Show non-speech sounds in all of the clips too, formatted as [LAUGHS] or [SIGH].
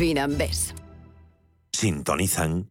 Finambés. Sintonizan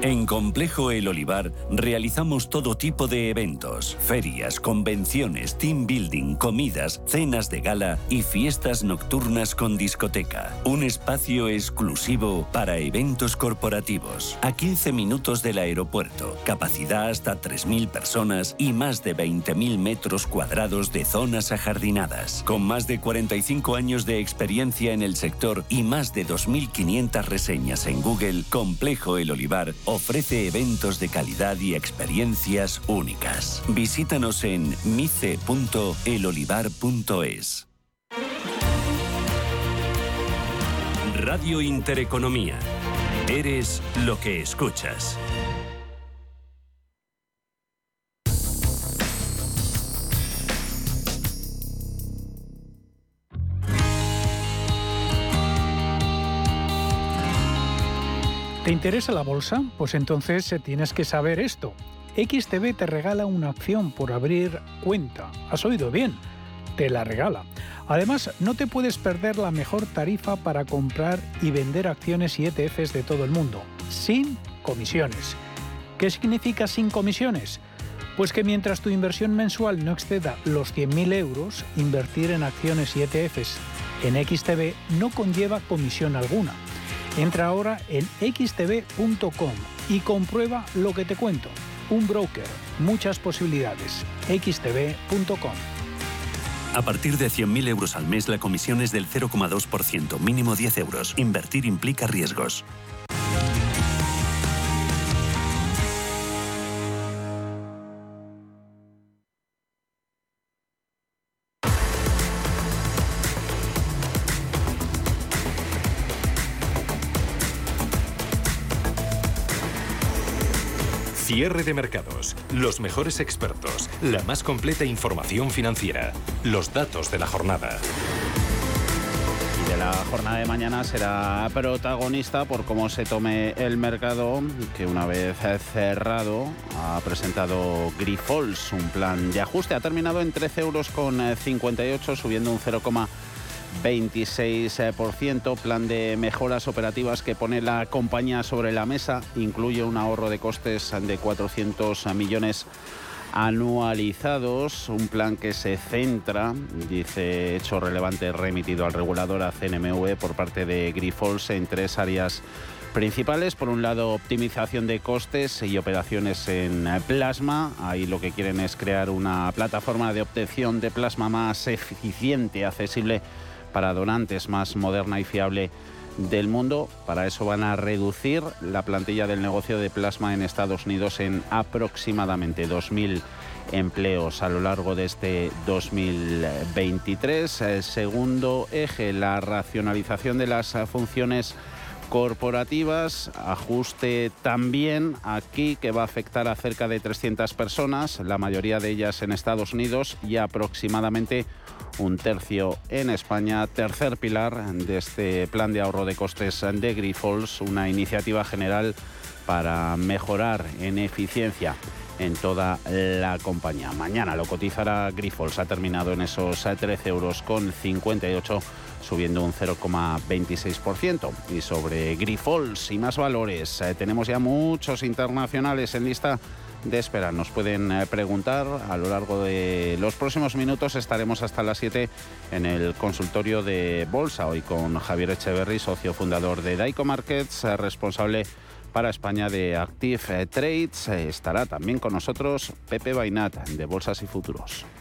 En Complejo El Olivar realizamos todo tipo de eventos, ferias, convenciones, team building, comidas, cenas de gala y fiestas nocturnas con discoteca. Un espacio exclusivo para eventos corporativos. A 15 minutos del aeropuerto, capacidad hasta 3.000 personas y más de 20.000 metros cuadrados de zonas ajardinadas. Con más de 45 años de experiencia en el sector y más de 2.500 reseñas en Google, Complejo El Olivar ofrece eventos de calidad y experiencias únicas. Visítanos en mice.elolivar.es. Radio Intereconomía. Eres lo que escuchas. ¿Te interesa la bolsa? Pues entonces eh, tienes que saber esto. XTB te regala una acción por abrir cuenta. ¿Has oído bien? Te la regala. Además, no te puedes perder la mejor tarifa para comprar y vender acciones y ETFs de todo el mundo, sin comisiones. ¿Qué significa sin comisiones? Pues que mientras tu inversión mensual no exceda los 100.000 euros, invertir en acciones y ETFs en XTB no conlleva comisión alguna. Entra ahora en xtb.com y comprueba lo que te cuento. Un broker, muchas posibilidades. xtb.com. A partir de 100.000 euros al mes, la comisión es del 0,2%, mínimo 10 euros. Invertir implica riesgos. Cierre de mercados, los mejores expertos, la más completa información financiera, los datos de la jornada. Y de la jornada de mañana será protagonista por cómo se tome el mercado, que una vez cerrado ha presentado Grifols, un plan de ajuste. Ha terminado en 13 euros con 58, subiendo un 0, 26%. Plan de mejoras operativas que pone la compañía sobre la mesa. Incluye un ahorro de costes de 400 millones anualizados, un plan que se centra, dice hecho relevante remitido al regulador a CNMV por parte de Grifols en tres áreas principales. Por un lado, optimización de costes y operaciones en plasma. Ahí lo que quieren es crear una plataforma de obtención de plasma más eficiente, accesible para donantes más moderna y fiable del mundo. Para eso van a reducir la plantilla del negocio de plasma en Estados Unidos en aproximadamente 2.000 empleos a lo largo de este 2023. El segundo eje, la racionalización de las funciones corporativas, ajuste también aquí que va a afectar a cerca de 300 personas, la mayoría de ellas en Estados Unidos y aproximadamente un tercio en España. Tercer pilar de este plan de ahorro de costes de Grifols, una iniciativa general para mejorar en eficiencia en toda la compañía. Mañana lo cotizará Grifols, ha terminado en esos 13 euros con 58 subiendo un 0,26%. Y sobre Grifols y más valores, eh, tenemos ya muchos internacionales en lista de espera. Nos pueden eh, preguntar a lo largo de los próximos minutos. Estaremos hasta las 7 en el consultorio de Bolsa, hoy con Javier Echeverry, socio fundador de Daico Markets, eh, responsable para España de Active Trades. Estará también con nosotros Pepe Bainat de Bolsas y Futuros.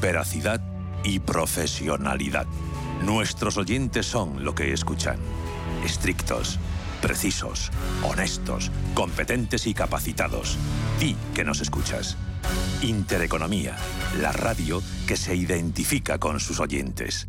veracidad y profesionalidad. Nuestros oyentes son lo que escuchan. Estrictos, precisos, honestos, competentes y capacitados. Di que nos escuchas. Intereconomía, la radio que se identifica con sus oyentes.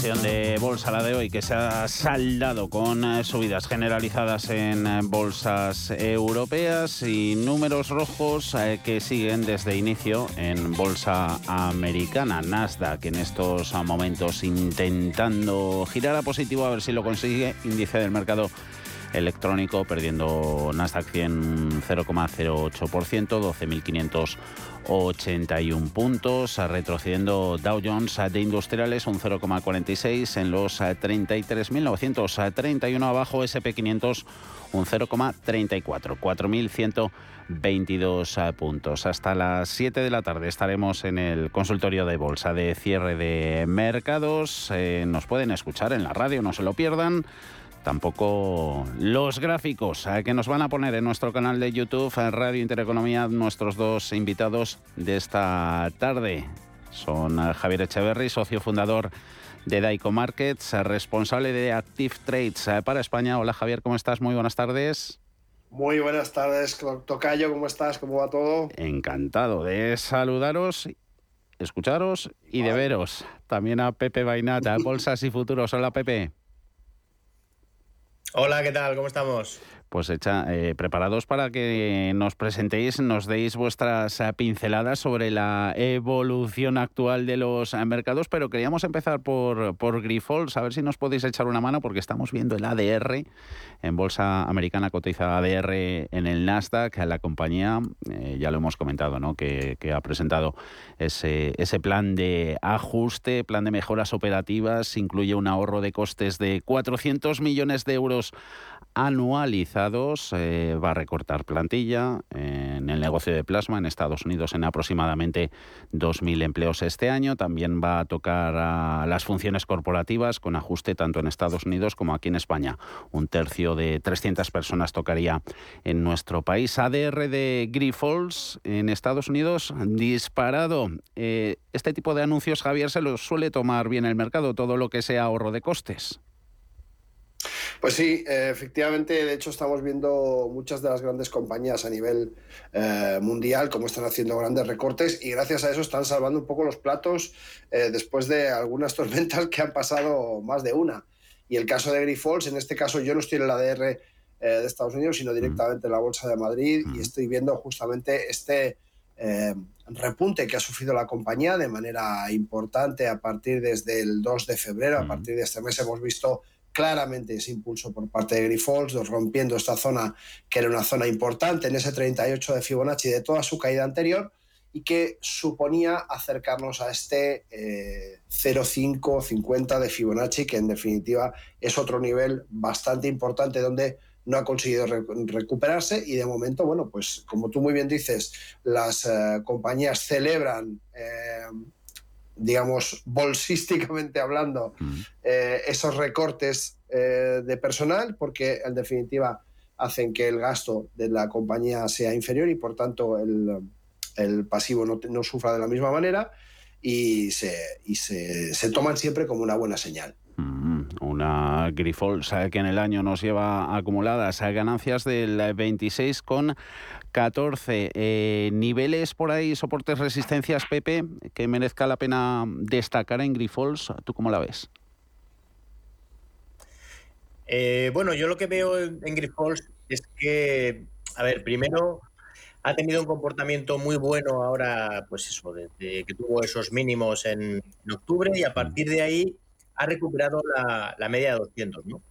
De bolsa la de hoy que se ha saldado con eh, subidas generalizadas en eh, bolsas europeas y números rojos eh, que siguen desde inicio en bolsa americana. Nasdaq en estos momentos intentando girar a positivo a ver si lo consigue. Índice del mercado electrónico perdiendo Nasdaq 100 0,08%, 12.500 81 puntos, retrocediendo Dow Jones de Industriales un 0,46 en los 33.931 abajo, SP500 un 0,34, 4.122 puntos. Hasta las 7 de la tarde estaremos en el consultorio de bolsa de cierre de mercados. Eh, nos pueden escuchar en la radio, no se lo pierdan tampoco los gráficos eh, que nos van a poner en nuestro canal de YouTube, en Radio Intereconomía, nuestros dos invitados de esta tarde. Son eh, Javier Echeverry, socio fundador de Daico Markets, eh, responsable de Active Trades para España. Hola Javier, ¿cómo estás? Muy buenas tardes. Muy buenas tardes, Tocayo, ¿cómo estás? ¿Cómo va todo? Encantado de saludaros, escucharos y de veros. También a Pepe Bainata, [LAUGHS] Bolsas y Futuros. Hola Pepe. Hola, ¿qué tal? ¿Cómo estamos? Pues hecha, eh, preparados para que nos presentéis, nos deis vuestras eh, pinceladas sobre la evolución actual de los eh, mercados, pero queríamos empezar por, por Grifols, a ver si nos podéis echar una mano, porque estamos viendo el ADR en Bolsa Americana cotiza ADR en el Nasdaq, la compañía, ya lo hemos comentado, ¿no? que, que ha presentado ese, ese plan de ajuste, plan de mejoras operativas, incluye un ahorro de costes de 400 millones de euros anualizados. Eh, va a recortar plantilla en el negocio de plasma en Estados Unidos en aproximadamente 2.000 empleos este año. También va a tocar a las funciones corporativas con ajuste tanto en Estados Unidos como aquí en España. Un tercio de 300 personas tocaría en nuestro país. ADR de Grifols en Estados Unidos disparado. Eh, este tipo de anuncios, Javier, se los suele tomar bien el mercado, todo lo que sea ahorro de costes. Pues sí, eh, efectivamente, de hecho estamos viendo muchas de las grandes compañías a nivel eh, mundial como están haciendo grandes recortes y gracias a eso están salvando un poco los platos eh, después de algunas [LAUGHS] tormentas que han pasado más de una. Y el caso de Grifols, en este caso yo no estoy en la ADR de Estados Unidos, sino directamente en la Bolsa de Madrid y estoy viendo justamente este repunte que ha sufrido la compañía de manera importante a partir desde el 2 de febrero, a partir de este mes. Hemos visto claramente ese impulso por parte de Grifols, rompiendo esta zona que era una zona importante en ese 38 de Fibonacci de toda su caída anterior y que suponía acercarnos a este eh, 0,550 de Fibonacci, que en definitiva es otro nivel bastante importante donde no ha conseguido recuperarse y de momento, bueno, pues como tú muy bien dices, las eh, compañías celebran eh, digamos, bolsísticamente hablando, eh, esos recortes eh, de personal, porque en definitiva hacen que el gasto de la compañía sea inferior y por tanto el, pasivo no, sufra de la misma manera y, se, y se, se toman siempre como una buena señal. Una Grifol que en el año nos lleva acumuladas ganancias del 26 con 14 eh, niveles por ahí, soportes, resistencias, Pepe, que merezca la pena destacar en Grifols. ¿Tú cómo la ves? Eh, bueno, yo lo que veo en, Grifols es que, a ver, primero ha tenido un comportamiento muy bueno ahora, pues eso, desde que tuvo esos mínimos en, octubre y a partir de ahí ha recuperado la, media de 200, ¿no?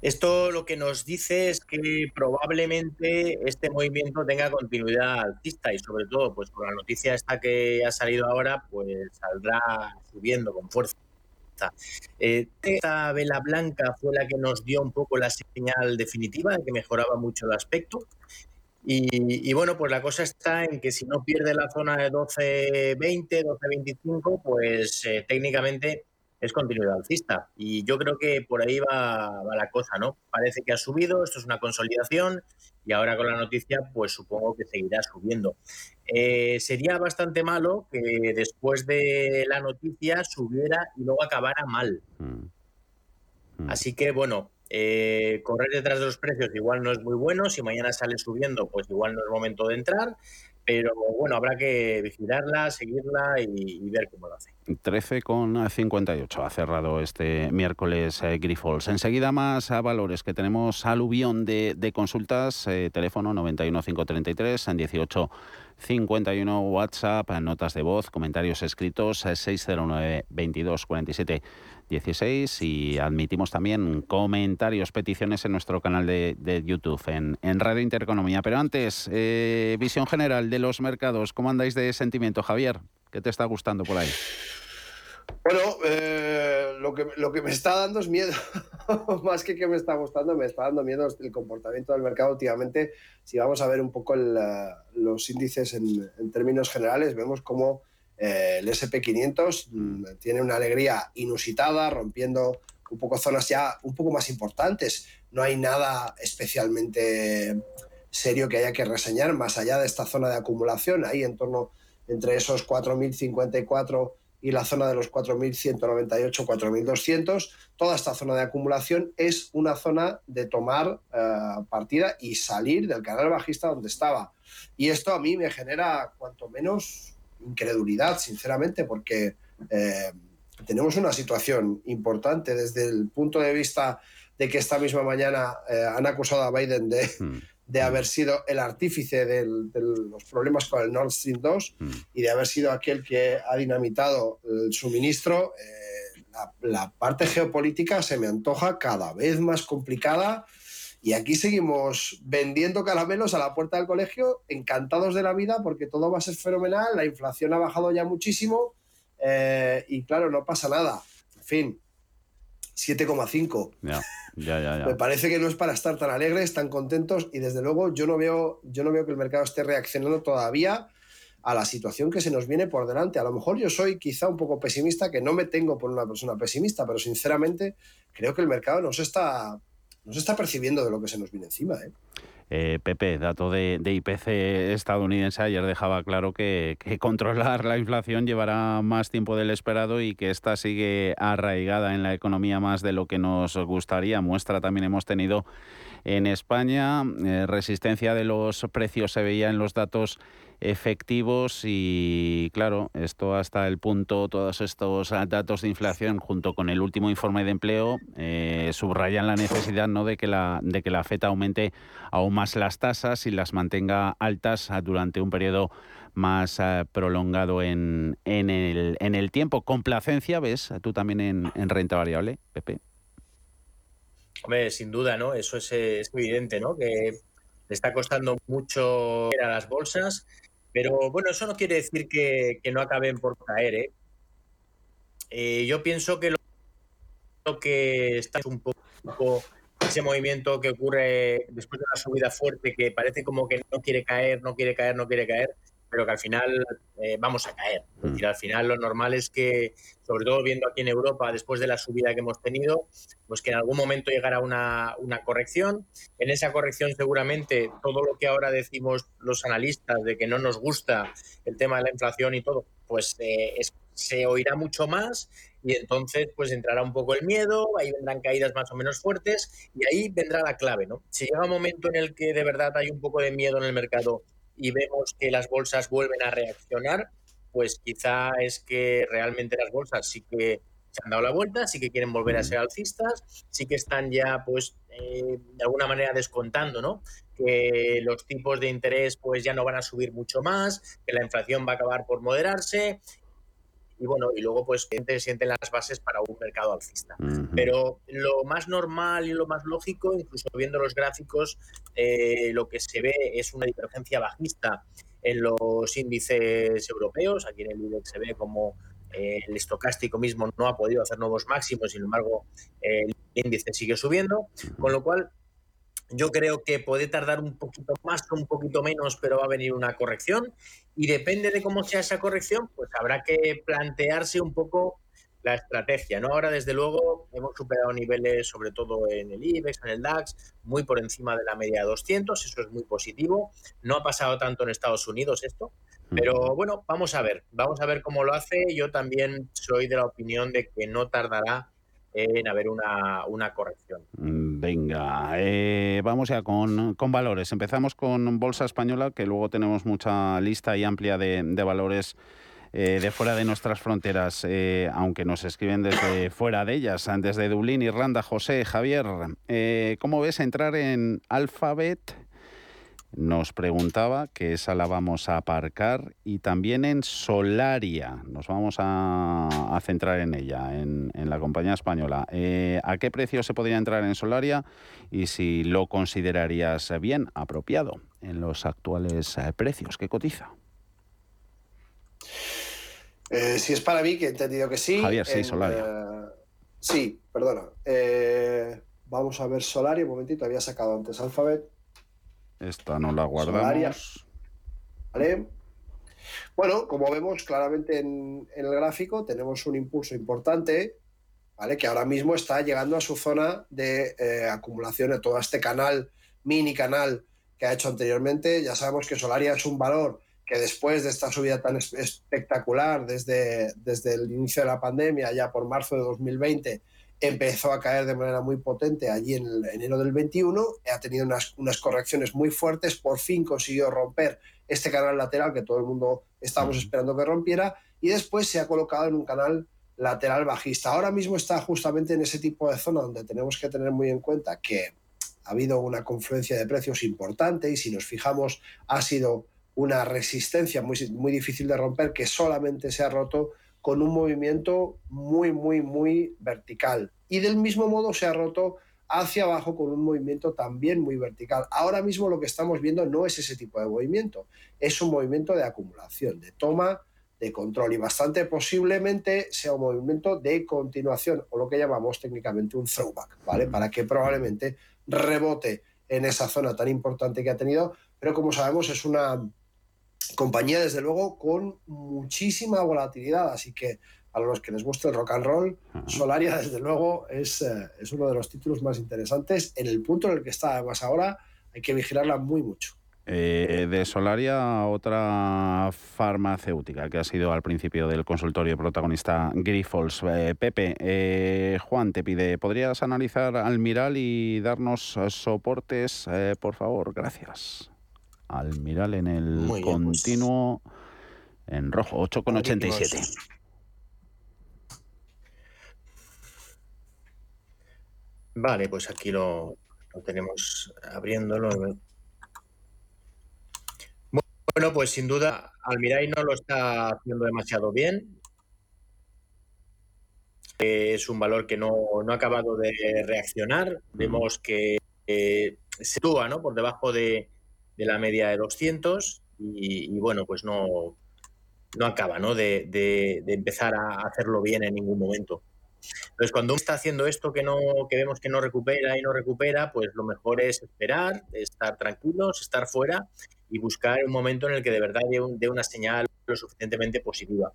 Esto lo que nos dice es que probablemente este movimiento tenga continuidad alcista y sobre todo, pues con la noticia esta que ha salido ahora, pues saldrá subiendo con fuerza. Eh, esta vela blanca fue la que nos dio un poco la señal definitiva de que mejoraba mucho el aspecto. Y, bueno, pues la cosa está en que si no pierde la zona de 12.20, 12.25, pues eh, técnicamente es continuidad alcista. Y yo creo que por ahí va, la cosa, ¿no? Parece que ha subido, esto es una consolidación y ahora con la noticia, pues supongo que seguirá subiendo. Eh, sería bastante malo que después de la noticia subiera y luego acabara mal. Mm. Mm. Así que bueno, eh, correr detrás de los precios igual no es muy bueno. Si mañana sale subiendo, pues igual no es momento de entrar. Pero bueno, habrá que vigilarla, seguirla y, ver cómo lo hace. 13,58 ha cerrado este miércoles eh. Enseguida más a valores que tenemos aluvión de, de consultas, eh, teléfono 91533 en 18 51 WhatsApp, notas de voz, comentarios escritos 609 22 47 16 y admitimos también comentarios, peticiones en nuestro canal de, YouTube, en, Radio Intereconomía. Pero antes, eh, visión general de los mercados, ¿cómo andáis de sentimiento, Javier? ¿Qué te está gustando por ahí? Bueno, eh, lo, que, lo que me está dando es miedo, [LAUGHS] más que que me está gustando, me está dando miedo el comportamiento del mercado últimamente. Si vamos a ver un poco los índices en, en términos generales, vemos cómo eh, el SP500 mm, tiene una alegría inusitada, rompiendo un poco zonas ya un poco más importantes. No hay nada especialmente serio que haya que reseñar más allá de esta zona de acumulación, ahí en torno entre esos 4.054 y la zona de los 4.198, 4.200. Toda esta zona de acumulación es una zona de tomar eh, partida y salir del canal bajista donde estaba. Y esto a mí me genera cuanto menos incredulidad, sinceramente, porque eh, tenemos una situación importante desde el punto de vista de que esta misma mañana eh, han acusado a Biden de, hmm. De haber sido el artífice de los problemas con el Nord Stream 2 hmm. y de haber sido aquel que ha dinamitado el suministro. Eh, la, la parte geopolítica se me antoja cada vez más complicada y aquí seguimos vendiendo caramelos a la puerta del colegio, encantados de la vida porque todo va a ser fenomenal, la inflación ha bajado ya muchísimo eh, y claro, no pasa nada. En fin, 7,5. Ya, ya, ya, [LAUGHS] Me parece que no es para estar tan alegres, tan contentos y desde luego yo no veo, yo no veo que el mercado esté reaccionando todavía a la situación que se nos viene por delante. A lo mejor yo soy quizá un poco pesimista, que no me tengo por una persona pesimista, pero sinceramente creo que el mercado no se está no se está percibiendo de lo que se nos viene encima. ¿eh? Eh, Pepe, dato de, IPC estadounidense, ayer dejaba claro que, [LAUGHS] controlar la inflación llevará más tiempo del esperado y que esta sigue arraigada en la economía más de lo que nos gustaría. Muestra también hemos tenido en España. Eh, resistencia de los precios se veía en los datos efectivos y claro, esto hasta el punto, todos estos datos de inflación junto con el último informe de empleo eh, subrayan la necesidad ¿no? de, que la, de que la FED aumente aún más las tasas y las mantenga altas durante un periodo más eh, prolongado en, en, el, en el tiempo. Complacencia, ¿ves? Tú también en, en renta variable, Pepe. Hombre, sin duda, ¿no? Eso es, es evidente, ¿no? Que le está costando mucho a las bolsas, pero bueno, eso no quiere decir que, no acaben por caer. ¿eh? ¿eh? yo pienso que lo, que está es un poco ese movimiento que ocurre después de una subida fuerte que parece como que no quiere caer, no quiere caer, no quiere caer pero que al final eh, vamos a caer. Es decir, al final lo normal es que, sobre todo viendo aquí en Europa, después de la subida que hemos tenido, pues que en algún momento llegara una, una corrección. En esa corrección seguramente todo lo que ahora decimos los analistas de que no nos gusta el tema de la inflación y todo, pues eh, se oirá mucho más y entonces pues entrará un poco el miedo, ahí vendrán caídas más o menos fuertes y ahí vendrá la clave, ¿no? Si llega un momento en el que de verdad hay un poco de miedo en el mercado y vemos que las bolsas vuelven a reaccionar, pues quizá es que realmente las bolsas sí que se han dado la vuelta, sí que quieren volver a ser alcistas, sí que están ya, pues, eh, de alguna manera descontando, ¿no? Que los tipos de interés, pues, ya no van a subir mucho más, que la inflación va a acabar por moderarse y bueno, y luego pues sienten, sienten las bases para un mercado alcista. Pero lo más normal y lo más lógico, incluso viendo los gráficos, eh, lo que se ve es una divergencia bajista en los índices europeos. Aquí en el IBEX se ve como eh, el estocástico mismo no ha podido hacer nuevos máximos, sin embargo, el índice sigue subiendo, con lo cual yo creo que puede tardar un poquito más o un poquito menos, pero va a venir una corrección y depende de cómo sea esa corrección, pues habrá que plantearse un poco la estrategia. ¿no? Ahora, desde luego, hemos superado niveles, sobre todo en el IBEX, en el DAX, muy por encima de la media de 200, eso es muy positivo. No ha pasado tanto en Estados Unidos esto, pero bueno, vamos a ver, vamos a ver cómo lo hace. Yo también soy de la opinión de que no tardará en haber una, una corrección. Mm, venga, eh, vamos ya con, con, valores. Empezamos con Bolsa Española, que luego tenemos mucha lista y amplia de, de valores eh, de fuera de nuestras fronteras, eh, aunque nos escriben desde fuera de ellas, desde Dublín, Irlanda. José, Javier, ¿cómo ves entrar en Alphabet? Nos preguntaba, que esa la vamos a aparcar, y también en Solaria, nos vamos a, centrar en ella, en, la compañía española. Eh, ¿A qué precio se podría entrar en Solaria y si lo considerarías bien, apropiado en los actuales eh, precios que cotiza? Eh, si es para mí, que he entendido que sí. Javier, sí, Solaria. sí, perdona. vamos a ver Solaria, un momentito, había sacado antes Alphabet. Esta no la guardamos. ¿Vale? Bueno, como vemos claramente en, el gráfico, tenemos un impulso importante, ¿vale? Que ahora mismo está llegando a su zona de eh, acumulación de todo este canal, mini canal que ha hecho anteriormente. Ya sabemos que Solaria es un valor que después de esta subida tan espectacular desde, desde el inicio de la pandemia, ya por marzo de 2020, empezó a caer de manera muy potente allí en el enero del 21, ha tenido unas, unas, correcciones muy fuertes, por fin consiguió romper este canal lateral que todo el mundo estábamos esperando que rompiera y después se ha colocado en un canal lateral bajista. Ahora mismo está justamente en ese tipo de zona donde tenemos que tener muy en cuenta que ha habido una confluencia de precios importante y si nos fijamos ha sido una resistencia muy, muy difícil de romper que solamente se ha roto con un movimiento muy, muy, muy vertical. Y del mismo modo se ha roto hacia abajo con un movimiento también muy vertical. Ahora mismo lo que estamos viendo no es ese tipo de movimiento, es un movimiento de acumulación, de toma de control y bastante posiblemente sea un movimiento de continuación o lo que llamamos técnicamente un throwback, ¿vale? Para que probablemente rebote en esa zona tan importante que ha tenido, pero como sabemos es una compañía desde luego con muchísima volatilidad, así que a los que les guste el rock and roll, Solaria desde luego es, eh, es uno de los títulos más interesantes. En el punto en el que está además ahora hay que vigilarla muy mucho. Eh, de Solaria, otra farmacéutica que ha sido al principio del consultorio protagonista Grifols. Eh, Pepe, Juan te pide, ¿podrías analizar Almiral y darnos soportes, por favor? Gracias. Almiral en el pues. continuo en rojo, 8,87. Vale, pues aquí lo, tenemos abriéndolo. Bueno, pues sin duda Almiray no lo está haciendo demasiado bien. Es un valor que no, no ha acabado de reaccionar. Vemos que se sitúa ¿no? por debajo de, de la media de 200 y, bueno, pues no, no acaba ¿no? De, de, empezar a hacerlo bien en ningún momento. Entonces, cuando uno está haciendo esto que, no, que vemos que no recupera y no recupera, pues lo mejor es esperar, estar tranquilos, estar fuera y buscar un momento en el que de verdad dé, una señal lo suficientemente positiva.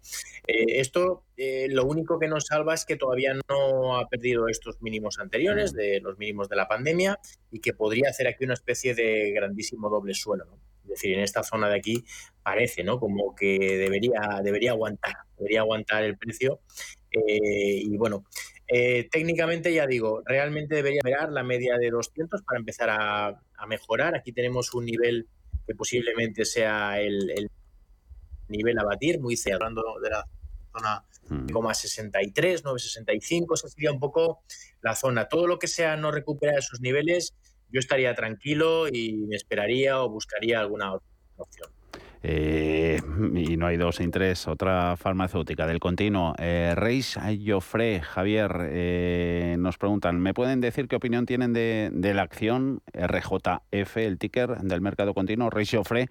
Eh, esto eh, lo único que nos salva es que todavía no ha perdido estos mínimos anteriores, de los mínimos de la pandemia, y que podría hacer aquí una especie de grandísimo doble suelo. Es decir, en esta zona de aquí parece ¿no? como que debería, debería aguantar, debería aguantar el precio. Eh, y bueno, técnicamente ya digo, realmente debería mirar la media de 200 para empezar a, a mejorar. Aquí tenemos un nivel que posiblemente sea el, nivel a batir, muy cerrando de la zona 63, 965, esa sería un poco la zona. Todo lo que sea no recuperar esos niveles, yo estaría tranquilo y me esperaría o buscaría alguna otra opción. Eh, y no hay dos sin tres, otra farmacéutica del continuo. Eh, Reis Joffre, Javier, eh, nos preguntan, ¿me pueden decir qué opinión tienen de, la acción RJF, el ticker del mercado continuo? Reis Joffre,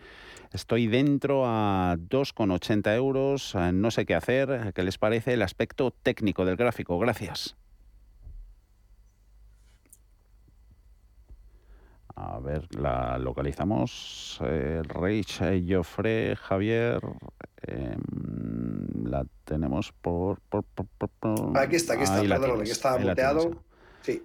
estoy dentro a 2,80 euros, eh, no sé qué hacer, ¿qué les parece el aspecto técnico del gráfico? Gracias. A ver, la localizamos. Eh, Reich eh, Joffre Javier. Em, la tenemos por, Aquí está, aquí está, perdón, aquí estaba muteado. Sí.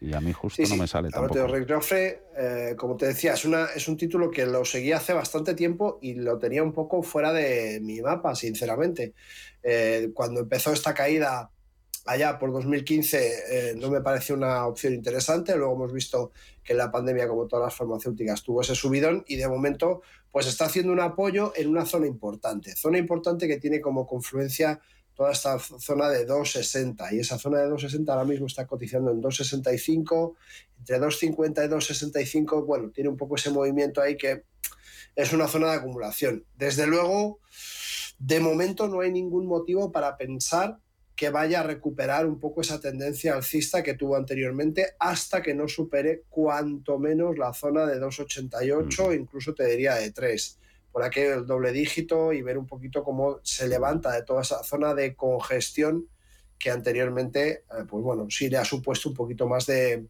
y a mí justo no me sale tampoco. Reich Joffre, eh, como te decía, es, una, es un título que lo seguí hace bastante tiempo y lo tenía un poco fuera de mi mapa, sinceramente. Eh, cuando empezó esta caída allá por 2015 eh, no me pareció una opción interesante. Luego hemos visto que la pandemia, como todas las farmacéuticas, tuvo ese subidón y de momento pues está haciendo un apoyo en una zona importante. Zona importante que tiene como confluencia toda esta zona de 2,60 y esa zona de 2,60 ahora mismo está cotizando en 2,65, entre 2,50 y 2,65, bueno, tiene un poco ese movimiento ahí que es una zona de acumulación. Desde luego, de momento no hay ningún motivo para pensar que vaya a recuperar un poco esa tendencia alcista que tuvo anteriormente hasta que no supere cuanto menos la zona de 2,88, incluso te diría de 3. Por aquí el doble dígito y ver un poquito cómo se levanta de toda esa zona de congestión que anteriormente, eh, pues bueno, sí le ha supuesto un poquito más de,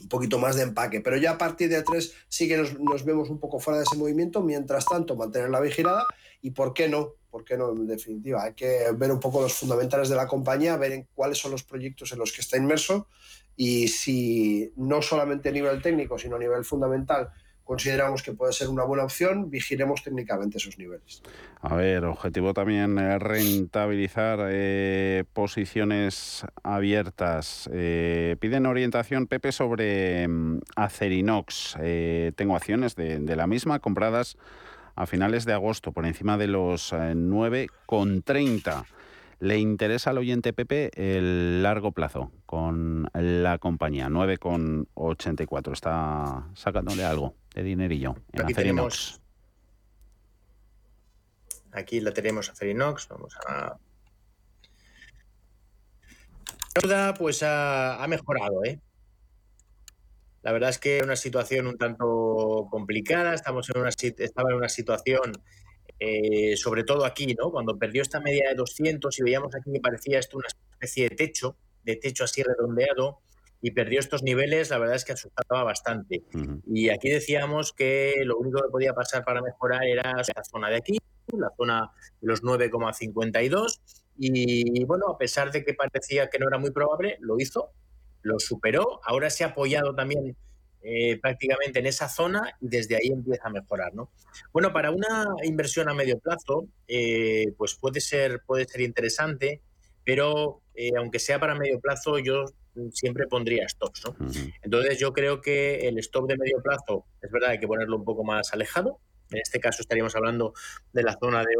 un poquito más de empaque. Pero ya a partir de 3 sí que nos, nos, vemos un poco fuera de ese movimiento. Mientras tanto, mantener la vigilada y, ¿por qué no? ¿Por qué no? En definitiva, hay que ver un poco los fundamentales de la compañía, ver en cuáles son los proyectos en los que está inmerso y si no solamente a nivel técnico, sino a nivel fundamental consideramos que puede ser una buena opción, vigilemos técnicamente esos niveles. A ver, objetivo también eh, rentabilizar eh, posiciones abiertas. Eh, piden orientación, Pepe, sobre mm, Acerinox. tengo acciones de, la misma compradas a finales de agosto por encima de los 9,30. Le interesa al oyente Pepe el largo plazo con la compañía, 9,84. Está sacándole algo de dinerillo en Aquí Acerinox. Aquí la tenemos Acerinox. Vamos a. La pues ha, ha mejorado, ¿eh? La verdad es que una situación un tanto complicada. Estamos en una, estaba en una situación, eh, sobre todo aquí, ¿no? Cuando perdió esta media de 200 y veíamos aquí que parecía esto una especie de techo, de techo así redondeado, y perdió estos niveles, la verdad es que asustaba bastante. Y aquí decíamos que lo único que podía pasar para mejorar era la zona de aquí, la zona de los 9,52. Y bueno, a pesar de que parecía que no era muy probable, lo hizo, lo superó. Ahora se ha apoyado también eh, prácticamente en esa zona y desde ahí empieza a mejorar. ¿no? Bueno, para una inversión a medio plazo, eh, pues puede ser, puede ser interesante, pero eh, aunque sea para medio plazo, yo siempre pondría stops. ¿no? Entonces yo creo que el stop de medio plazo, es verdad, hay que ponerlo un poco más alejado. En este caso estaríamos hablando de la zona de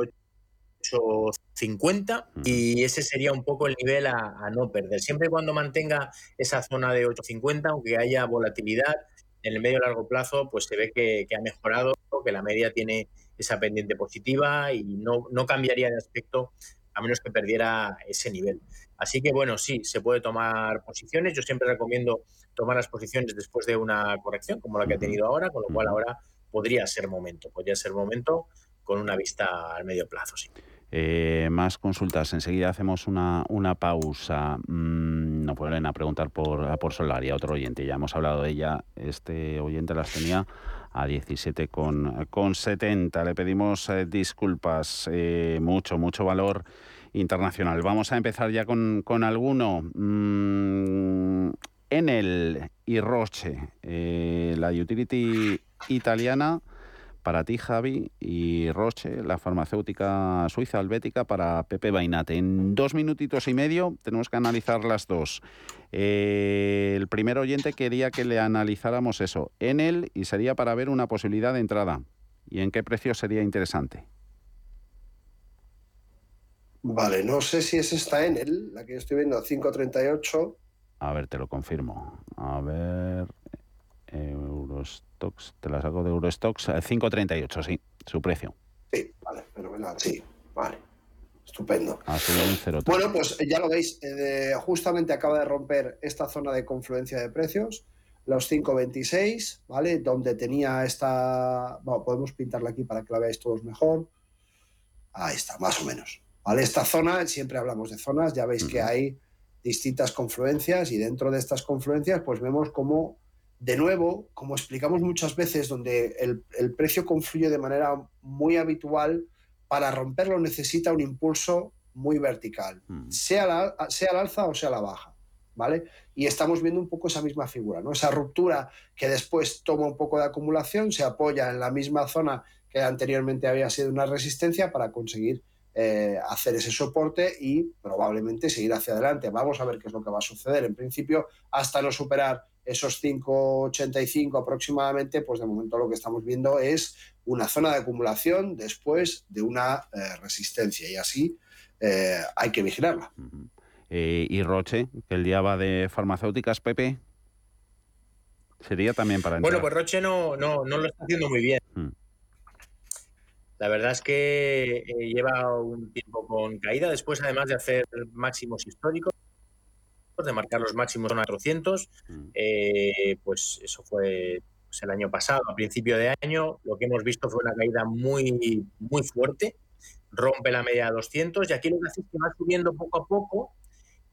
8.50 y ese sería un poco el nivel a, a no perder. Siempre y cuando mantenga esa zona de 8.50, aunque haya volatilidad, en el medio y largo plazo, pues se ve que, que ha mejorado, que la media tiene esa pendiente positiva y no, no cambiaría de aspecto a menos que perdiera ese nivel. Así que bueno, sí, se puede tomar posiciones. Yo siempre recomiendo tomar las posiciones después de una corrección, como la que ha tenido ahora, con lo cual ahora podría ser momento, podría ser momento con una vista al medio plazo, sí. Eh, más consultas. Enseguida hacemos una, una pausa. Mm, nos vuelven a preguntar por, por Solaria, otro oyente. Ya hemos hablado de ella. Este oyente las tenía a 17 con, con 70. Le pedimos eh, disculpas. Eh, mucho, mucho valor internacional. Vamos a empezar ya con, con alguno. Mm, Enel y Roche, la utility italiana para ti, Javi, y Roche, la farmacéutica suiza helvética para Pepe Bainate. En dos minutitos y medio tenemos que analizar las dos. Eh, el primer oyente quería que le analizáramos eso, en él, y sería para ver una posibilidad de entrada. ¿Y en qué precio sería interesante? Vale, no sé si es esta Enel, la que yo estoy viendo, 538. A ver, te lo confirmo. A ver, Eurostox, te la saco de Eurostox, eh, 5.38, sí, su precio. Sí, vale, fenomenal, sí, vale. Estupendo. Ha sido un 0,3. Bueno, pues ya lo veis, eh, justamente acaba de romper esta zona de confluencia de precios, los 5.26, ¿vale? Donde tenía esta... Bueno, podemos pintarla aquí para que la veáis todos mejor. Ahí está, más o menos. ¿Vale? Esta zona, siempre hablamos de zonas, ya veis que hay distintas confluencias y dentro de estas confluencias pues vemos como, de nuevo, como explicamos muchas veces, donde el, el precio confluye de manera muy habitual, para romperlo necesita un impulso muy vertical, sea, la, sea al alza o sea la baja. ¿Vale? Y estamos viendo un poco esa misma figura, ¿no? Esa ruptura que después toma un poco de acumulación, se apoya en la misma zona que anteriormente había sido una resistencia para conseguir eh, hacer ese soporte y probablemente seguir hacia adelante. Vamos a ver qué es lo que va a suceder. En principio, hasta no superar esos 5,85 aproximadamente, pues de momento lo que estamos viendo es una zona de acumulación después de una eh, resistencia y así eh, hay que vigilarla. Eh, y Roche, que el día va de farmacéuticas, Pepe, sería también para entrar. Bueno, pues Roche no, no, no lo está haciendo muy bien. Mm. La verdad es que lleva un tiempo con caída, después además de hacer máximos históricos, de marcar los máximos en 400, eh, pues eso fue pues, el año pasado, a principio de año, lo que hemos visto fue una caída muy, muy fuerte, rompe la media de 200 y aquí lo que hace es que va subiendo poco a poco,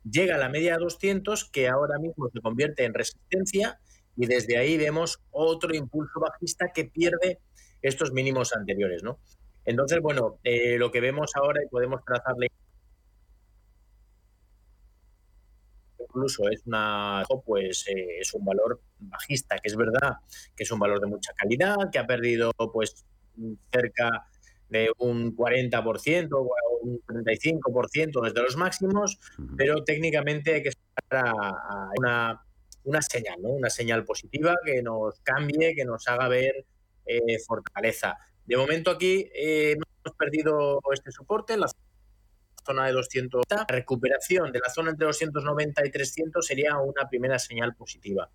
llega a la media de 200 que ahora mismo se convierte en resistencia y desde ahí vemos otro impulso bajista que pierde estos mínimos anteriores, ¿no? Entonces, bueno, eh, lo que vemos ahora y podemos trazarle incluso es una pues eh, es un valor bajista, que es verdad que es un valor de mucha calidad, que ha perdido pues cerca de un 40% o un 35% desde los máximos, pero técnicamente hay que esperar a, a una, una señal, ¿no? Una señal positiva que nos cambie, que nos haga ver eh, fortaleza. De momento aquí eh, hemos perdido este soporte en la zona de 200. La recuperación de la zona entre 290 y 300 sería una primera señal positiva,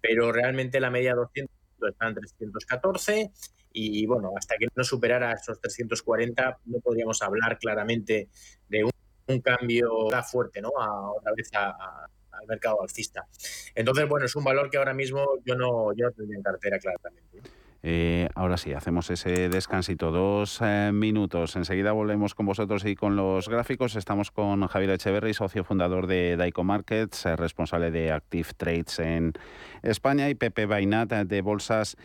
pero realmente la media 200 está en 314 y bueno, hasta que no superara esos 340 no podríamos hablar claramente de un, cambio fuerte, ¿no? A, otra vez al mercado alcista. Entonces, bueno, es un valor que ahora mismo yo no, yo no tendría en cartera claramente. Eh, ahora sí, hacemos ese descansito, dos eh, minutos. Enseguida volvemos con vosotros y con los gráficos. Estamos con Javier Echeverry, socio fundador de Daico Markets, eh, responsable de Active Trades en España, y Pepe Bainat de Bolsas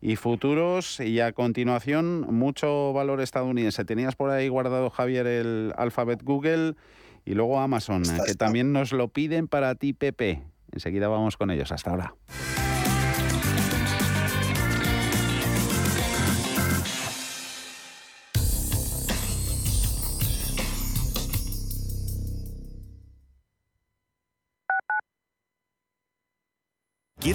y Futuros. Y a continuación, mucho valor estadounidense. Tenías por ahí guardado, Javier, el Alphabet Google y luego Amazon, que también nos lo piden para ti, Pepe. Enseguida vamos con ellos. Hasta ahora.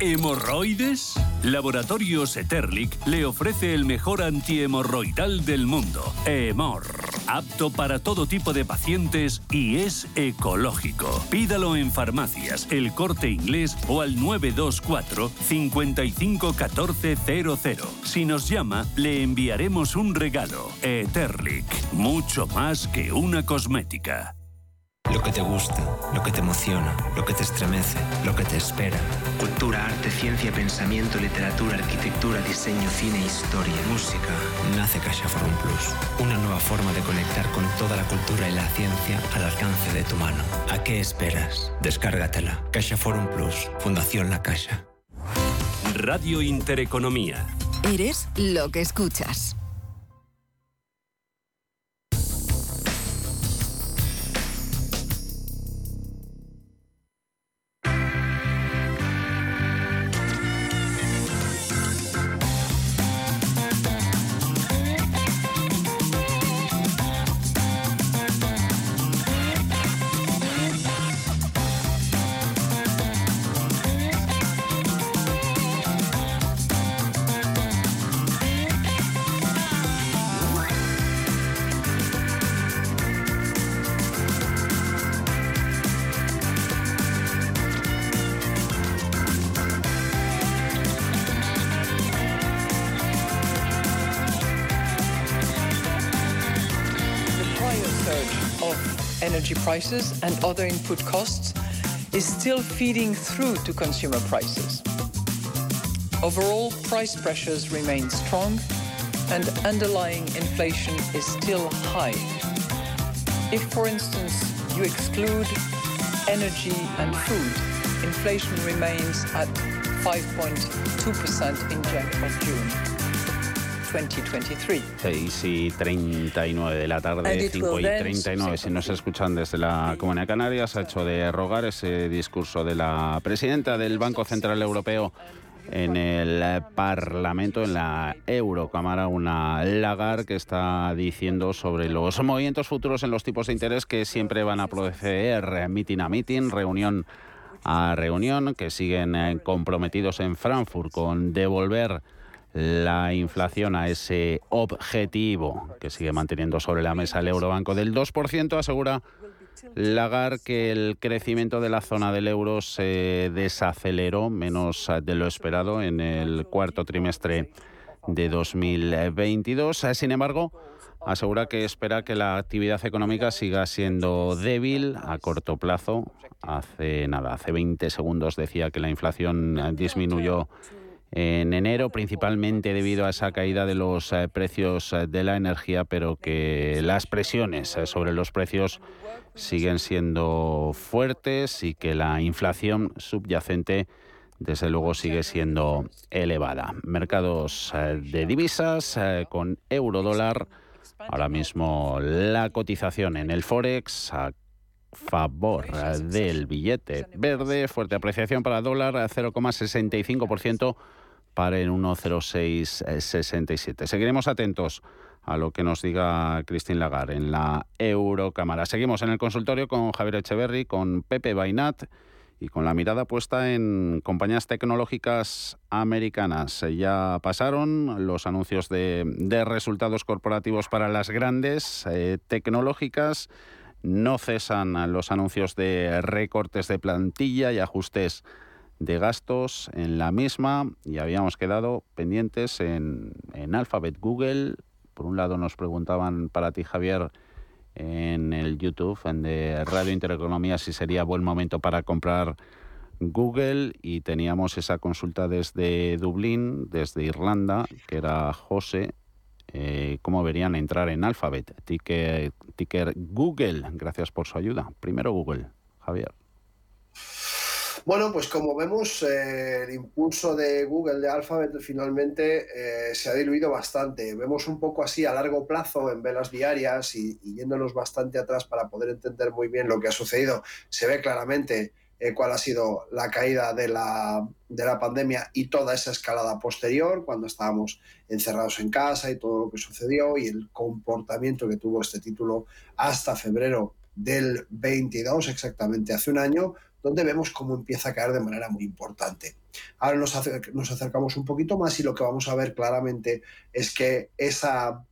¿Hemorroides? Laboratorios Eterlic le ofrece el mejor antihemorroidal del mundo, Hemor. Apto para todo tipo de pacientes y es ecológico. Pídalo en farmacias, el corte inglés o al 924 551400. Si nos llama, le enviaremos un regalo. Eterlic, mucho más que una cosmética. Lo que te gusta, lo que te emociona, lo que te estremece, lo que te espera. Cultura, arte, ciencia, pensamiento, literatura, arquitectura, diseño, cine, historia, música. Nace Caixa Forum Plus. Una nueva forma de conectar con toda la cultura y la ciencia al alcance de tu mano. ¿A qué esperas? Descárgatela. Caixa Forum Plus. Fundación La Caixa. Radio Intereconomía. Eres lo que escuchas. Other input costs is still feeding through to consumer prices. Overall, price pressures remain strong and underlying inflation is still high. If, for instance, you exclude energy and food, inflation remains at 5.2% in June. 2023. 6 y 39 de la tarde, 5 y 39 si nos escuchan desde la Comunidad Canaria, se ha hecho de rogar ese discurso de la presidenta del Banco Central Europeo en el Parlamento, en la Eurocámara, una Lagar que está diciendo sobre los movimientos futuros en los tipos de interés que siempre van a proceder meeting a meeting, reunión a reunión, que siguen eh, comprometidos en Frankfurt con devolver la inflación a ese objetivo que sigue manteniendo sobre la mesa el Eurobanco del 2%, asegura Lagar que el crecimiento de la zona del euro se desaceleró menos de lo esperado en el cuarto trimestre de 2022. Sin embargo, asegura que espera que la actividad económica siga siendo débil a corto plazo. Hace nada, hace 20 segundos decía que la inflación disminuyó en enero, principalmente debido a esa caída de los eh, precios eh, de la energía, pero que las presiones eh, sobre los precios siguen siendo fuertes y que la inflación subyacente desde luego sigue siendo elevada. Mercados de divisas con euro dólar. Ahora mismo la cotización en el Forex a favor del billete verde, fuerte apreciación para dólar, 0,65% para el 1,0667. Seguiremos atentos a lo que nos diga Christine Lagarde en la Eurocámara. Seguimos en el consultorio con Javier Echeverry, con Pepe Bainat y con la mirada puesta en compañías tecnológicas americanas. Ya pasaron los anuncios de, resultados corporativos para las grandes eh, tecnológicas. No cesan los anuncios de recortes de plantilla y ajustes de gastos en la misma y habíamos quedado pendientes en, Alphabet Google. Por un lado nos preguntaban para ti, Javier, en el YouTube, en de Radio Intereconomía, si sería buen momento para comprar Google y teníamos esa consulta desde Dublín, desde Irlanda, que era José. Eh, ¿Cómo verían entrar en Alphabet? Ticker, ticker Google. Gracias por su ayuda. Primero Google. Javier. Bueno, pues como vemos, eh, el impulso de Google, de Alphabet, finalmente eh, se ha diluido bastante. Vemos un poco así a largo plazo en velas diarias y, yéndonos bastante atrás para poder entender muy bien lo que ha sucedido. Se ve claramente eh, cuál ha sido la caída de la, de la pandemia y toda esa escalada posterior, cuando estábamos encerrados en casa y todo lo que sucedió y el comportamiento que tuvo este título hasta febrero del 22, exactamente hace un año, donde vemos cómo empieza a caer de manera muy importante. Ahora nos, nos acercamos un poquito más y lo que vamos a ver claramente es que esa,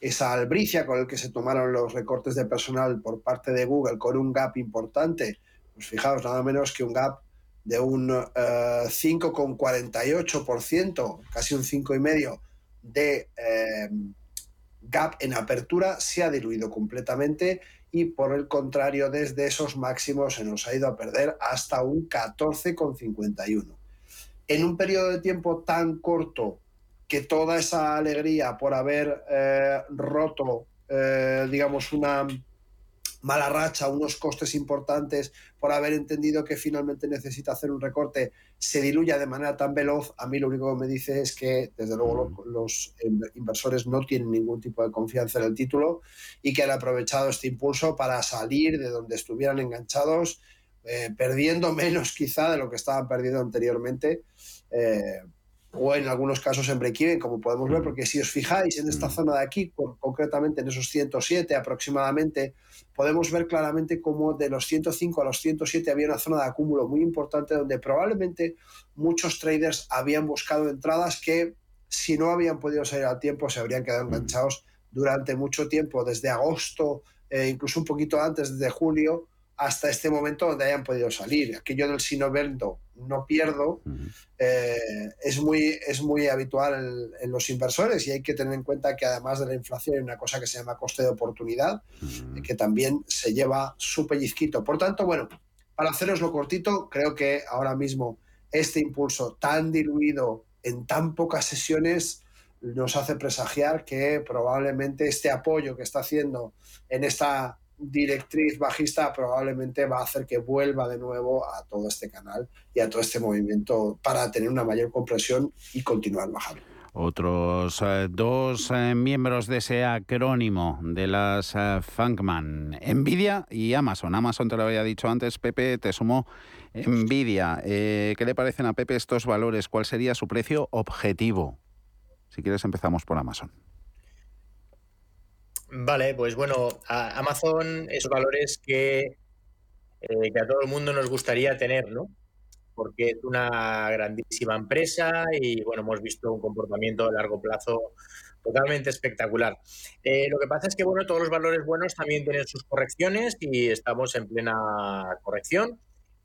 esa albricia con el que se tomaron los recortes de personal por parte de Google con un gap importante, pues fijaos, nada menos que un gap de un 5,48%, eh, casi un 5,5% de eh, gap en apertura, se ha diluido completamente y por el contrario, desde esos máximos se nos ha ido a perder hasta un 14,51. En un periodo de tiempo tan corto que toda esa alegría por haber eh, roto, digamos, una, mala racha, unos costes importantes por haber entendido que finalmente necesita hacer un recorte, se diluya de manera tan veloz, a mí lo único que me dice es que desde luego los, inversores no tienen ningún tipo de confianza en el título y que han aprovechado este impulso para salir de donde estuvieran enganchados, eh, perdiendo [LAUGHS] menos quizá de lo que estaban perdiendo anteriormente. Eh, o en algunos casos en break-even, como podemos ver, mm. porque si os fijáis en esta mm. zona de aquí, concretamente en esos 107 aproximadamente, podemos ver claramente cómo de los 105 a los 107 había una zona de acúmulo muy importante donde probablemente muchos traders habían buscado entradas que si no habían podido salir al tiempo se habrían quedado mm. enganchados durante mucho tiempo, desde agosto, eh, incluso un poquito antes, desde julio, hasta este momento donde hayan podido salir. Aquello del si no vendo, no pierdo, eh, es, muy, es muy habitual en, los inversores y hay que tener en cuenta que además de la inflación hay una cosa que se llama coste de oportunidad, que también se lleva su pellizquito. Por tanto, bueno, para haceroslo cortito, creo que ahora mismo este impulso tan diluido en tan pocas sesiones nos hace presagiar que probablemente este apoyo que está haciendo en esta directriz bajista probablemente va a hacer que vuelva de nuevo a todo este canal y a todo este movimiento para tener una mayor compresión y continuar bajando. Otros eh, dos eh, miembros de ese acrónimo de las uh, Funkman, Nvidia y Amazon. Amazon te lo había dicho antes, Pepe, te sumo Nvidia. ¿Qué le parecen a Pepe estos valores? ¿Cuál sería su precio objetivo? Si quieres empezamos por Amazon. Vale, pues bueno, Amazon es valores que, eh, que a todo el mundo nos gustaría tener, ¿no? Porque es una grandísima empresa y bueno, hemos visto un comportamiento a largo plazo totalmente espectacular. Eh, lo que pasa es que, bueno, todos los valores buenos también tienen sus correcciones y estamos en plena corrección.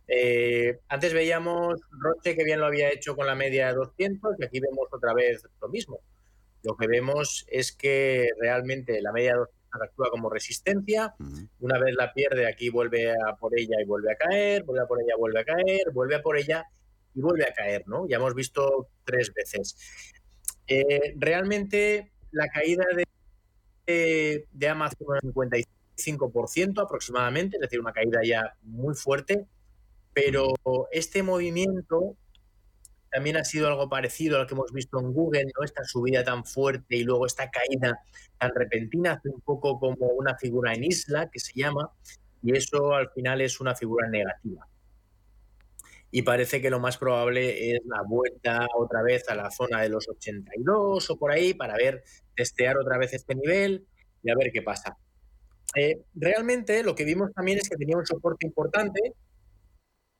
Eh, antes veíamos Roche que bien lo había hecho con la media de 200 y aquí vemos otra vez lo mismo. Lo que vemos es que realmente la media de 200 actúa como resistencia. Una vez la pierde, aquí vuelve a por ella y vuelve a caer, vuelve a por ella, vuelve a caer, vuelve a por ella y vuelve a caer, ¿no? Ya hemos visto tres veces. Eh, realmente la caída de, de Amazon es un 55% aproximadamente, es decir, una caída ya muy fuerte, pero este movimiento también ha sido algo parecido a lo que hemos visto en Google, ¿no? Esta subida tan fuerte y luego esta caída tan repentina, hace un poco como una figura en isla que se llama, y eso al final es una figura negativa. Y parece que lo más probable es la vuelta otra vez a la zona de los 82 o por ahí para ver, testear otra vez este nivel y a ver qué pasa. Eh, realmente lo que vimos también es que tenía un soporte importante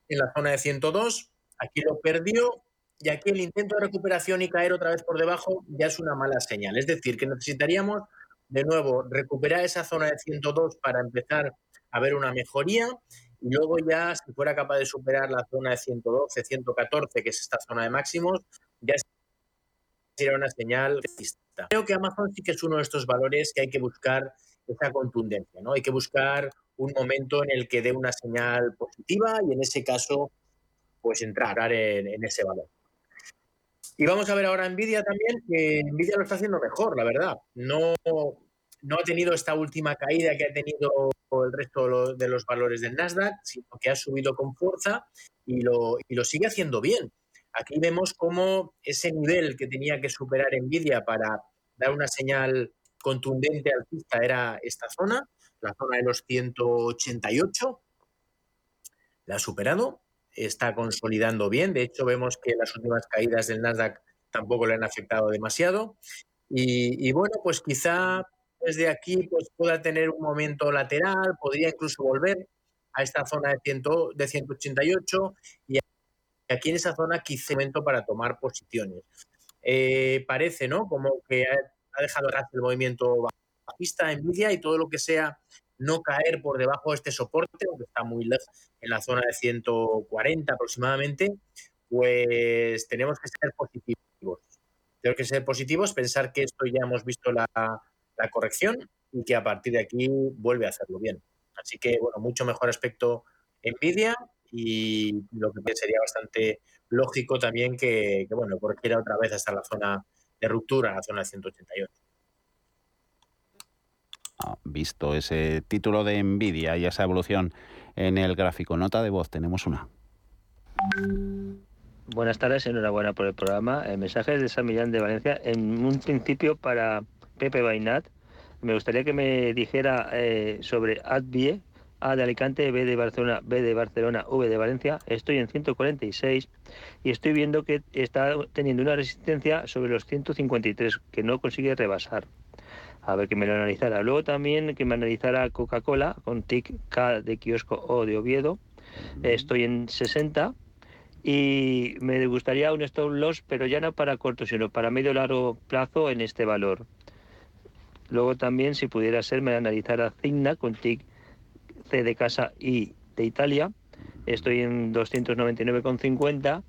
en la zona de 102, aquí lo perdió y aquí el intento de recuperación y caer otra vez por debajo ya es una mala señal. Es decir, que necesitaríamos de nuevo recuperar esa zona de 102 para empezar a ver una mejoría y luego ya si fuera capaz de superar la zona de 112, 114, que es esta zona de máximos, ya sería una señal. Creo que Amazon sí que es uno de estos valores que hay que buscar esa contundencia, ¿no? Hay que buscar un momento en el que dé una señal positiva y en ese caso, pues entrar en, en ese valor. Y vamos a ver ahora Nvidia también, que Nvidia lo está haciendo mejor, la verdad. No, no ha tenido esta última caída que ha tenido el resto de los valores del Nasdaq, sino que ha subido con fuerza y lo, y lo sigue haciendo bien. Aquí vemos cómo ese nivel que tenía que superar Nvidia para dar una señal contundente alcista era esta zona, la zona de los 188. La ha superado está consolidando bien. De hecho, vemos que las últimas caídas del Nasdaq tampoco le han afectado demasiado. Y, bueno, pues quizá desde aquí pues pueda tener un momento lateral, podría incluso volver a esta zona de, de 188 y aquí en esa zona quizá momento para tomar posiciones. Eh, parece, ¿no? Como que ha, dejado atrás el movimiento bajista, envidia y todo lo que sea no caer por debajo de este soporte, aunque está muy lejos, en la zona de 140 aproximadamente, pues tenemos que ser positivos. Tenemos que ser positivos, pensar que esto ya hemos visto la, corrección y que a partir de aquí vuelve a hacerlo bien. Así que, bueno, mucho mejor aspecto Nvidia y lo que sería bastante lógico también que, que bueno, corrigiera otra vez hasta la zona de ruptura, la zona de 188 visto ese título de Nvidia y esa evolución en el gráfico. Nota de voz, tenemos una. Buenas tardes, enhorabuena por el programa. El mensaje es de San Millán de Valencia. En un principio para Pepe Bainat, me gustaría que me dijera eh, sobre Advie, A de Alicante, B de Barcelona, B de Barcelona, V de Valencia. Estoy en 146 y estoy viendo que está teniendo una resistencia sobre los 153 que no consigue rebasar a ver que me lo analizara. Luego también que me analizara Coca-Cola con TIC K de kiosco o de Oviedo. Estoy en 60 y me gustaría un stop loss, pero ya no para corto, sino para medio largo plazo en este valor. Luego también, si pudiera ser, me analizara Cigna con TIC C de casa y de Italia. Estoy en 299,50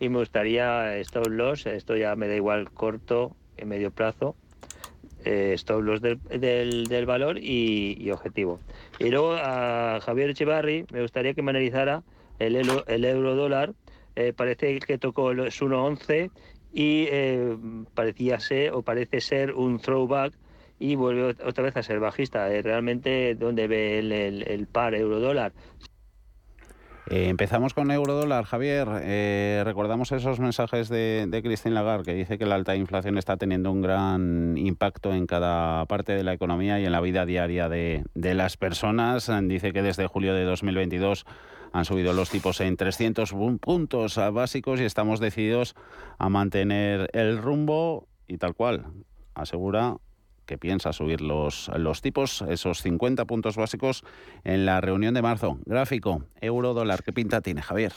y me gustaría stop loss, esto ya me da igual corto, en medio plazo, eh, stop del, del, valor y, objetivo. Y luego a Javier Echevarri me gustaría que me analizara el, el euro dólar. Eh, parece que tocó el 1.11 y eh, parecía ser o parece ser un throwback y vuelve otra vez a ser bajista. Eh, realmente, ¿dónde ve el, el par euro dólar? Eh, empezamos con eurodólar, Javier. Eh, recordamos esos mensajes de, de Christine Lagarde que dice que la alta inflación está teniendo un gran impacto en cada parte de la economía y en la vida diaria de, de las personas. Dice que desde julio de 2022 han subido los tipos en 300 puntos básicos y estamos decididos a mantener el rumbo y tal cual. Asegura que piensa subir los, tipos, esos 50 puntos básicos en la reunión de marzo. Gráfico, euro dólar, ¿qué pinta tiene, Javier?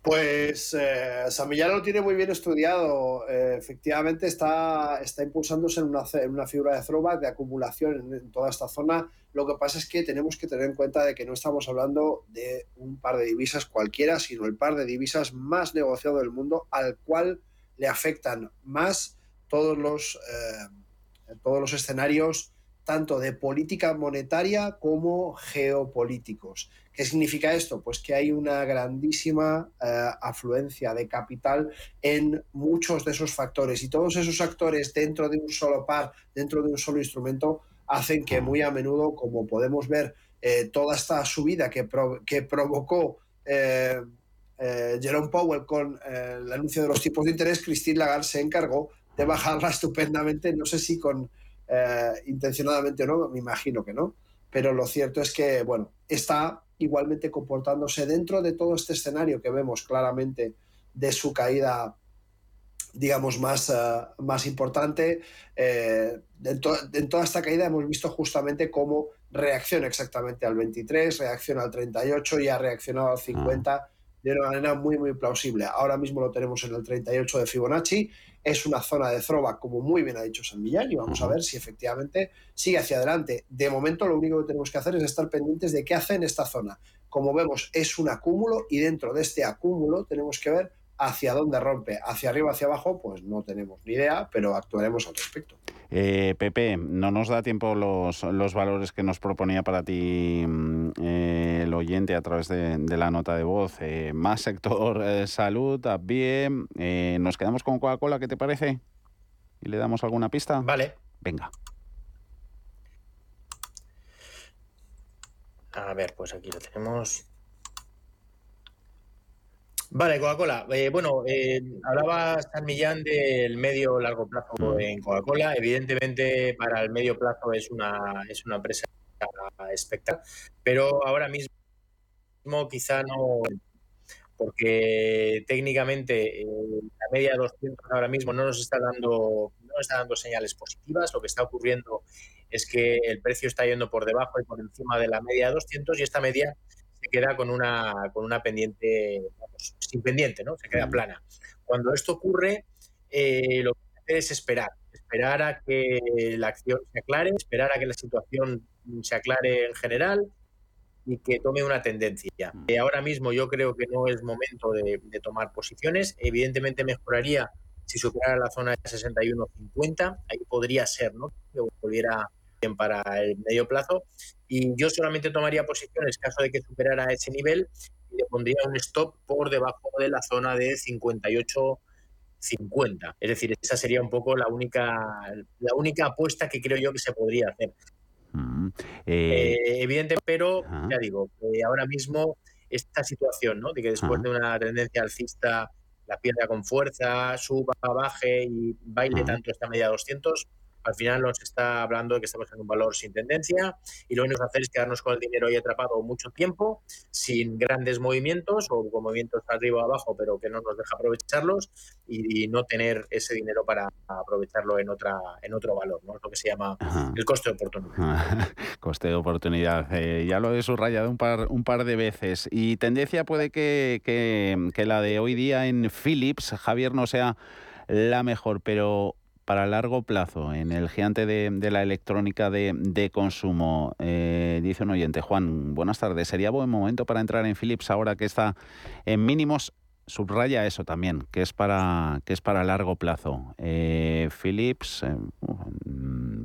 Pues eh, lo tiene muy bien estudiado. Eh, efectivamente está, impulsándose en una, en una figura de throwback, de acumulación en, toda esta zona. Lo que pasa es que tenemos que tener en cuenta de que no estamos hablando de un par de divisas cualquiera, sino el par de divisas más negociado del mundo, al cual le afectan más todos los, eh, todos los escenarios tanto de política monetaria como geopolíticos. ¿Qué significa esto? Pues que hay una grandísima eh, afluencia de capital en muchos de esos factores y todos esos actores dentro de un solo par, dentro de un solo instrumento, hacen que muy a menudo, como podemos ver, eh, toda esta subida que, que provocó eh, Jerome Powell con el anuncio de los tipos de interés, Christine Lagarde se encargó de bajarla [LAUGHS] estupendamente, no sé si con eh, intencionadamente o no, me imagino que no, pero lo cierto es que, bueno, está igualmente comportándose dentro de todo este escenario que vemos claramente de su caída digamos, más, eh, más importante. Eh, en, toda esta caída hemos visto justamente cómo reacciona exactamente al 23, reacciona al 38 y ha reaccionado al 50 de una manera muy, muy plausible. Ahora mismo lo tenemos en el 38 de Fibonacci es una zona de throwback, como muy bien ha dicho San Millán, y vamos a ver si efectivamente sigue hacia adelante. De momento, lo único que tenemos que hacer es estar pendientes de qué hace en esta zona. Como vemos, es un acúmulo y dentro de este acúmulo tenemos que ver hacia dónde rompe, hacia arriba, hacia abajo, pues no tenemos ni idea, pero actuaremos al respecto. Eh, Pepe, no nos da tiempo los, los, valores que nos proponía para ti mm, eh, el oyente a través de, la nota de voz. Eh, más sector salud, bien. nos quedamos con Coca-Cola, ¿qué te parece? ¿Y le damos alguna pista? Vale. Venga. A ver, pues aquí lo tenemos. Vale, Coca-Cola. Eh, bueno, eh, hablaba San Millán del medio largo plazo mm. en Coca-Cola. Evidentemente, para el medio plazo es una, es una empresa espectacular, pero ahora mismo quizá no, porque técnicamente eh, la media de 200 ahora mismo no nos está dando no está dando señales positivas. Lo que está ocurriendo es que el precio está yendo por debajo y por encima de la media de 200 y esta media se queda con una, con una pendiente, sin pendiente, ¿no? Se queda plana. Cuando esto ocurre, eh, lo que hace es esperar, esperar a que la acción se aclare, esperar a que la situación se aclare en general y que tome una tendencia. Eh, ahora mismo yo creo que no es momento de, tomar posiciones. Evidentemente mejoraría si superara la zona de 61.50, ahí podría ser, ¿no? Que volviera para el medio plazo. Y yo solamente tomaría posiciones en caso de que superara ese nivel le pondría un stop por debajo de la zona de 58 50. Es decir, esa sería un poco la única, la única apuesta que creo yo que se podría hacer. Mm, eh, eh, evidente, pero ya digo, ahora mismo esta situación, ¿no? De que después de una tendencia alcista la pierda con fuerza, suba, baje y baile tanto esta media 200, al final nos está hablando de que estamos en un valor sin tendencia y lo único que hacer es quedarnos con el dinero ahí atrapado mucho tiempo, sin grandes movimientos o con movimientos arriba o abajo, pero que no nos deja aprovecharlos y, no tener ese dinero para aprovecharlo en otra en otro valor, ¿no? Es lo que se llama el coste de oportunidad. [LAUGHS] coste de oportunidad. Eh, ya lo he subrayado un par, un par de veces. Y tendencia puede que, que, que la de hoy día en Philips, Javier, no sea la mejor, pero para largo plazo en el gigante de, la electrónica de, consumo. Eh, dice un oyente, Juan, buenas tardes. ¿Sería buen momento para entrar en Philips ahora que está en mínimos? Subraya eso también, que es para, que es para largo plazo. Eh, Philips, eh,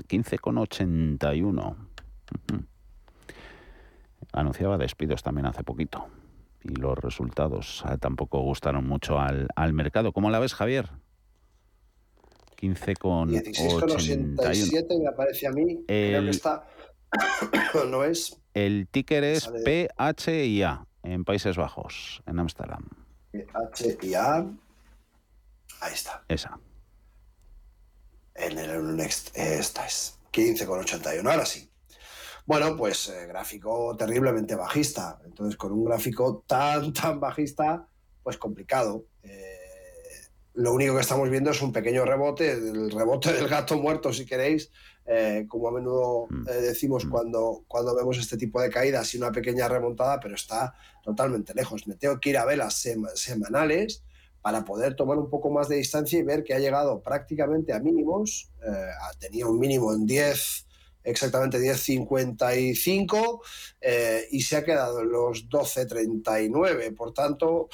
15,81. Anunciaba despidos también hace poquito. Y los resultados eh, tampoco gustaron mucho al, al mercado. ¿Cómo la ves, Javier? 15 con 16,87 me aparece a mí. Creo que está. [COUGHS] no es. El ticker es PHIA en Países Bajos, en Ámsterdam. PHIA. Ahí está. Esa. En el Next. Esta es 15,81. Ahora sí. Bueno, pues eh, gráfico terriblemente bajista. Entonces, con un gráfico tan, tan bajista, pues complicado. Eh, lo único que estamos viendo es un pequeño rebote, el rebote del gato muerto, si queréis, eh, como a menudo mm. eh, decimos mm. cuando, cuando vemos este tipo de caídas y una pequeña remontada, pero está totalmente lejos. Me tengo que ir a velas semanales para poder tomar un poco más de distancia y ver que ha llegado prácticamente a mínimos, eh, tenía un mínimo en 10, exactamente 10.55 y se ha quedado en los 12.39, por tanto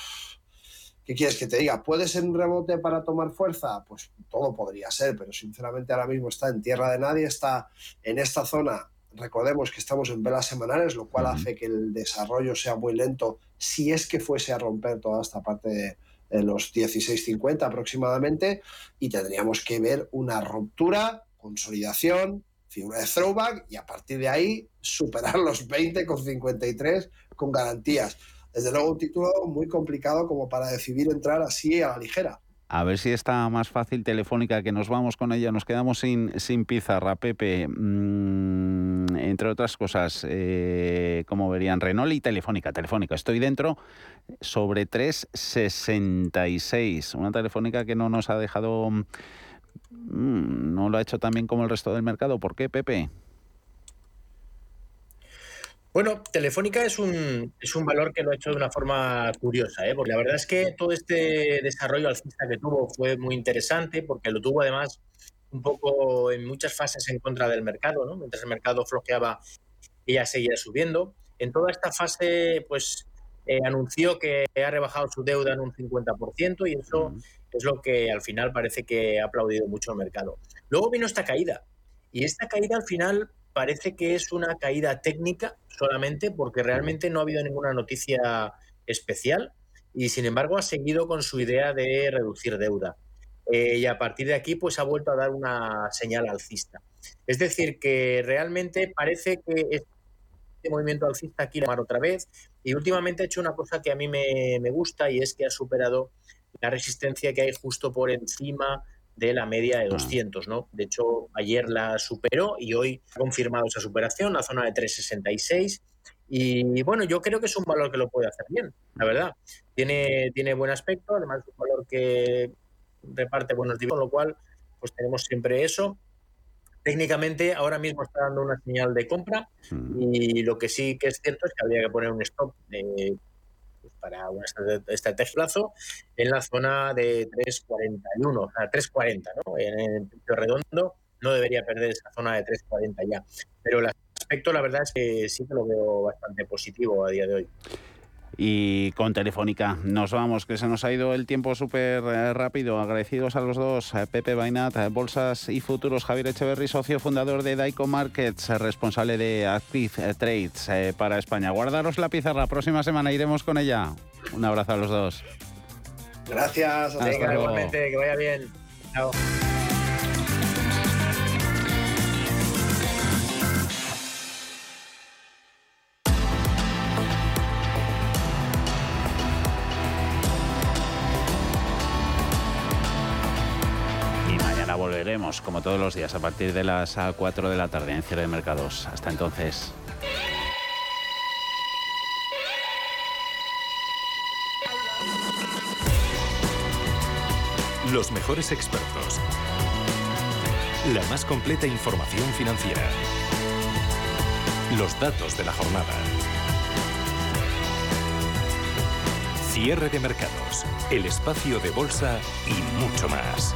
¿Qué quieres que te diga? ¿Puede ser un rebote para tomar fuerza? Pues todo podría ser, pero sinceramente ahora mismo está en tierra de nadie, está en esta zona. Recordemos que estamos en velas semanales, lo cual hace que el desarrollo sea muy lento si es que fuese a romper toda esta parte de, los 16.50 aproximadamente y tendríamos que ver una ruptura, consolidación, figura de throwback y a partir de ahí superar los 20 con 53 con garantías desde luego un título muy complicado como para decidir entrar así a la ligera. A ver si está más fácil Telefónica, que nos vamos con ella. Nos quedamos sin, sin pizarra, Pepe. Mm, entre otras cosas, eh, como verían, Renault y Telefónica. Telefónica, estoy dentro sobre 366. Una Telefónica que no nos ha dejado... Mm, no lo ha hecho tan bien como el resto del mercado. ¿Por qué, Pepe? Bueno, Telefónica es un, es un valor que lo ha hecho de una forma curiosa, ¿eh? porque la verdad es que todo este desarrollo alcista que tuvo fue muy interesante, porque lo tuvo además un poco en muchas fases en contra del mercado, ¿no? mientras el mercado flojeaba, ella seguía subiendo. En toda esta fase, pues eh, anunció que ha rebajado su deuda en un 50% y eso es lo que al final parece que ha aplaudido mucho el mercado. Luego vino esta caída y esta caída al final parece que es una caída técnica solamente porque realmente no ha habido ninguna noticia especial y sin embargo ha seguido con su idea de reducir deuda. Eh, y a partir de aquí pues ha vuelto a dar una señal alcista. Es decir, que realmente parece que este movimiento alcista aquí lo otra vez y últimamente ha hecho una cosa que a mí me, me gusta y es que ha superado la resistencia que hay justo por encima de la media de 200, ah. ¿no? De hecho, ayer la superó y hoy ha confirmado esa superación, la zona de 366. Y bueno, yo creo que es un valor que lo puede hacer bien, la verdad. Tiene, tiene buen aspecto, además es un valor que reparte buenos dividendos, con lo cual pues tenemos siempre eso. Técnicamente ahora mismo está dando una señal de compra mm. y lo que sí que es cierto es que habría que poner un stop de para una estrategia plazo en la zona de 3.41, o sea, 3.40, ¿no? En el punto redondo no debería perder esa zona de 3.40 ya. Pero el aspecto, la verdad es que sí que lo veo bastante positivo a día de hoy. Y con Telefónica nos vamos, que se nos ha ido el tiempo súper eh, rápido. Agradecidos a los dos, eh, Pepe Bainat, eh, Bolsas y Futuros, Javier Echeverry, socio fundador de Daico Markets, responsable de Active Trades para España. Guardaros la pizarra, próxima semana iremos con ella. Un abrazo a los dos. Gracias, Venga, igualmente, que vaya bien. Chao. Como todos los días, a partir de las 4 de la tarde en Cierre de Mercados. Hasta entonces. Los mejores expertos. La más completa información financiera. Los datos de la jornada. Cierre de mercados. El espacio de bolsa y mucho más.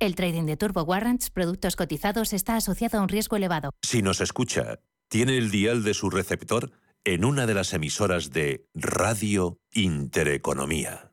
El trading de Turbo Warrants, productos cotizados, está asociado a un riesgo elevado. Si nos escucha, tiene el dial de su receptor en una de las emisoras de Radio Intereconomía.